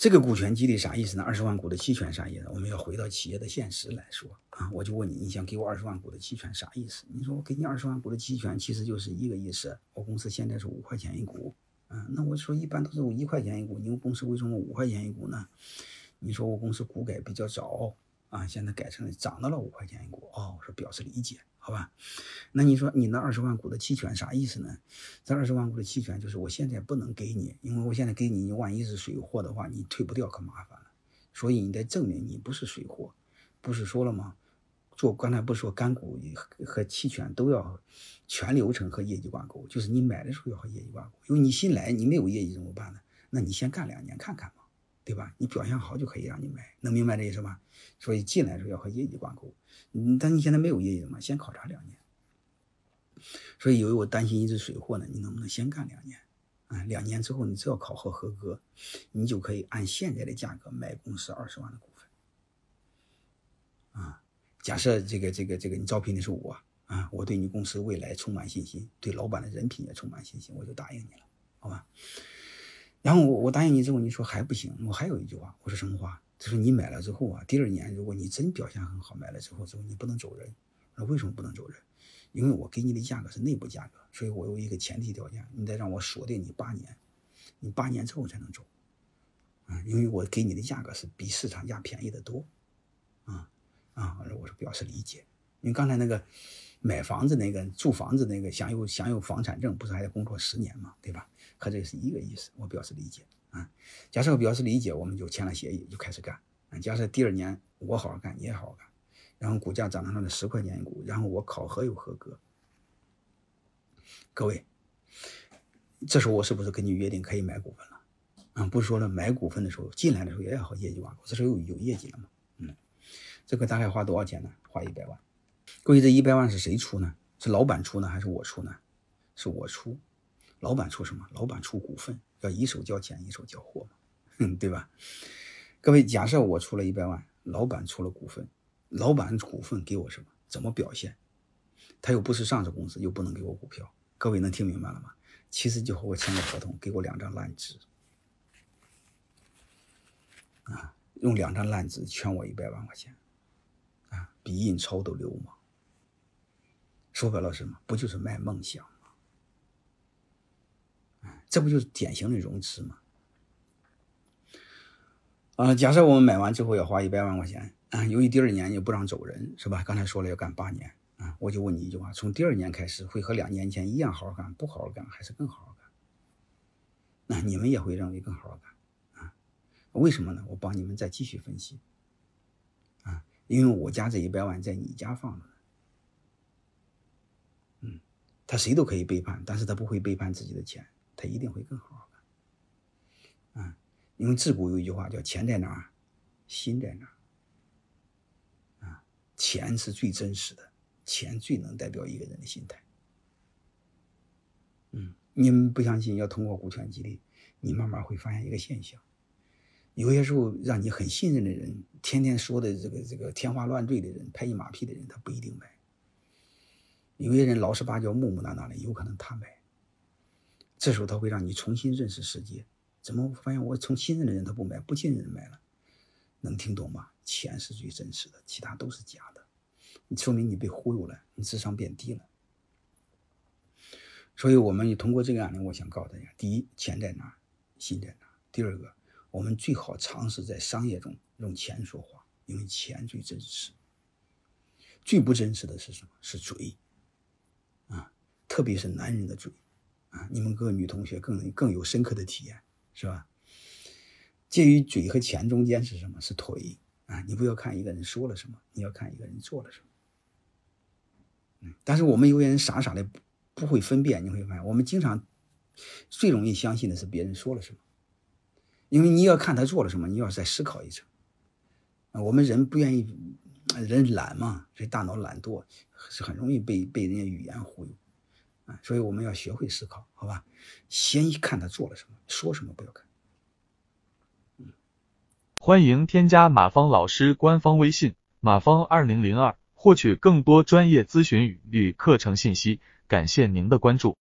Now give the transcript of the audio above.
这个股权激励啥意思呢？二十万股的期权啥意思？我们要回到企业的现实来说啊，我就问你，你想给我二十万股的期权啥意思？你说我给你二十万股的期权，其实就是一个意思，我公司现在是五块钱一股，啊，那我说一般都是一块钱一股，你们公司为什么五块钱一股呢？你说我公司股改比较早啊，现在改成涨到了五块钱一股，哦，我说表示理解。好吧，那你说你那二十万股的期权啥意思呢？这二十万股的期权就是我现在不能给你，因为我现在给你，你万一是水货的话，你退不掉可麻烦了。所以你得证明你不是水货，不是说了吗？做刚才不是说干股和期权都要全流程和业绩挂钩，就是你买的时候要和业绩挂钩。因为你新来，你没有业绩怎么办呢？那你先干两年看看嘛，对吧？你表现好就可以让你买，能明白这意思吧？所以进来的时候要和业绩挂钩。但你现在没有业绩嘛？先考察两年。所以由于我担心一只水货呢，你能不能先干两年？啊，两年之后你只要考核合格，你就可以按现在的价格买公司二十万的股份。啊，假设这个这个这个你招聘的是我啊，我对你公司未来充满信心，对老板的人品也充满信心，我就答应你了，好吧？然后我我答应你之后，你说还不行，我还有一句话，我说什么话？就是你买了之后啊，第二年如果你真表现很好，买了之后之后你不能走人。那为什么不能走人？因为我给你的价格是内部价格，所以我有一个前提条件，你得让我锁定你八年，你八年之后才能走。啊，因为我给你的价格是比市场价便宜的多。啊啊，我说表示理解。因为刚才那个买房子那个住房子那个享有享有房产证，不是还得工作十年嘛，对吧？和这是一个意思，我表示理解。啊，假设我表示理解，我们就签了协议，就开始干。啊，假设第二年我好好干，你也好好干，然后股价涨到那十块钱一股，然后我考核又合格。各位，这时候我是不是跟你约定可以买股份了？啊，不是说了买股份的时候进来的时候也要和业绩挂钩，这时候有有业绩了嘛？嗯，这个大概花多少钱呢？花一百万。各位，这一百万是谁出呢？是老板出呢，还是我出呢？是我出。老板出什么？老板出股份。要一手交钱一手交货嘛，对吧？各位，假设我出了一百万，老板出了股份，老板股份给我什么？怎么表现？他又不是上市公司，又不能给我股票。各位能听明白了吗？其实就和我签个合同，给我两张烂纸，啊，用两张烂纸圈我一百万块钱，啊，比印钞都流氓。说白了什么？不就是卖梦想吗？这不就是典型的融资吗？啊，假设我们买完之后要花一百万块钱啊，由于第二年又不让走人，是吧？刚才说了要干八年啊，我就问你一句话：从第二年开始会和两年前一样好好干，不好好干，还是更好好干？那你们也会认为更好好干啊？为什么呢？我帮你们再继续分析啊，因为我家这一百万在你家放着呢，他谁都可以背叛，但是他不会背叛自己的钱。他一定会更好的，啊，因为自古有一句话叫“钱在哪儿，心在哪儿”，啊，钱是最真实的，钱最能代表一个人的心态。嗯，你们不相信，要通过股权激励，你慢慢会发现一个现象：有些时候让你很信任的人，天天说的这个这个天花乱坠的人，拍你马屁的人，他不一定买；有些人老实巴交、木木讷讷的，有可能他买。这时候他会让你重新认识世界，怎么发现我从信任的人他不买，不信任的人买了，能听懂吗？钱是最真实的，其他都是假的，你说明你被忽悠了，你智商变低了。所以，我们通过这个案例，我想告诉大家：第一，钱在哪，心在哪；第二个，我们最好尝试在商业中用钱说话，因为钱最真实。最不真实的是什么？是嘴，特别是男人的嘴。啊，你们各位女同学更更有深刻的体验，是吧？介于嘴和钱中间是什么？是腿啊！你不要看一个人说了什么，你要看一个人做了什么。嗯，但是我们有些人傻傻的不会分辨，你会发现，我们经常最容易相信的是别人说了什么，因为你要看他做了什么，你要再思考一层。啊，我们人不愿意，人懒嘛，所以大脑懒惰是很容易被被人家语言忽悠。所以我们要学会思考，好吧？先一看他做了什么，说什么不要看。欢迎添加马芳老师官方微信马芳二零零二，获取更多专业咨询与课程信息。感谢您的关注。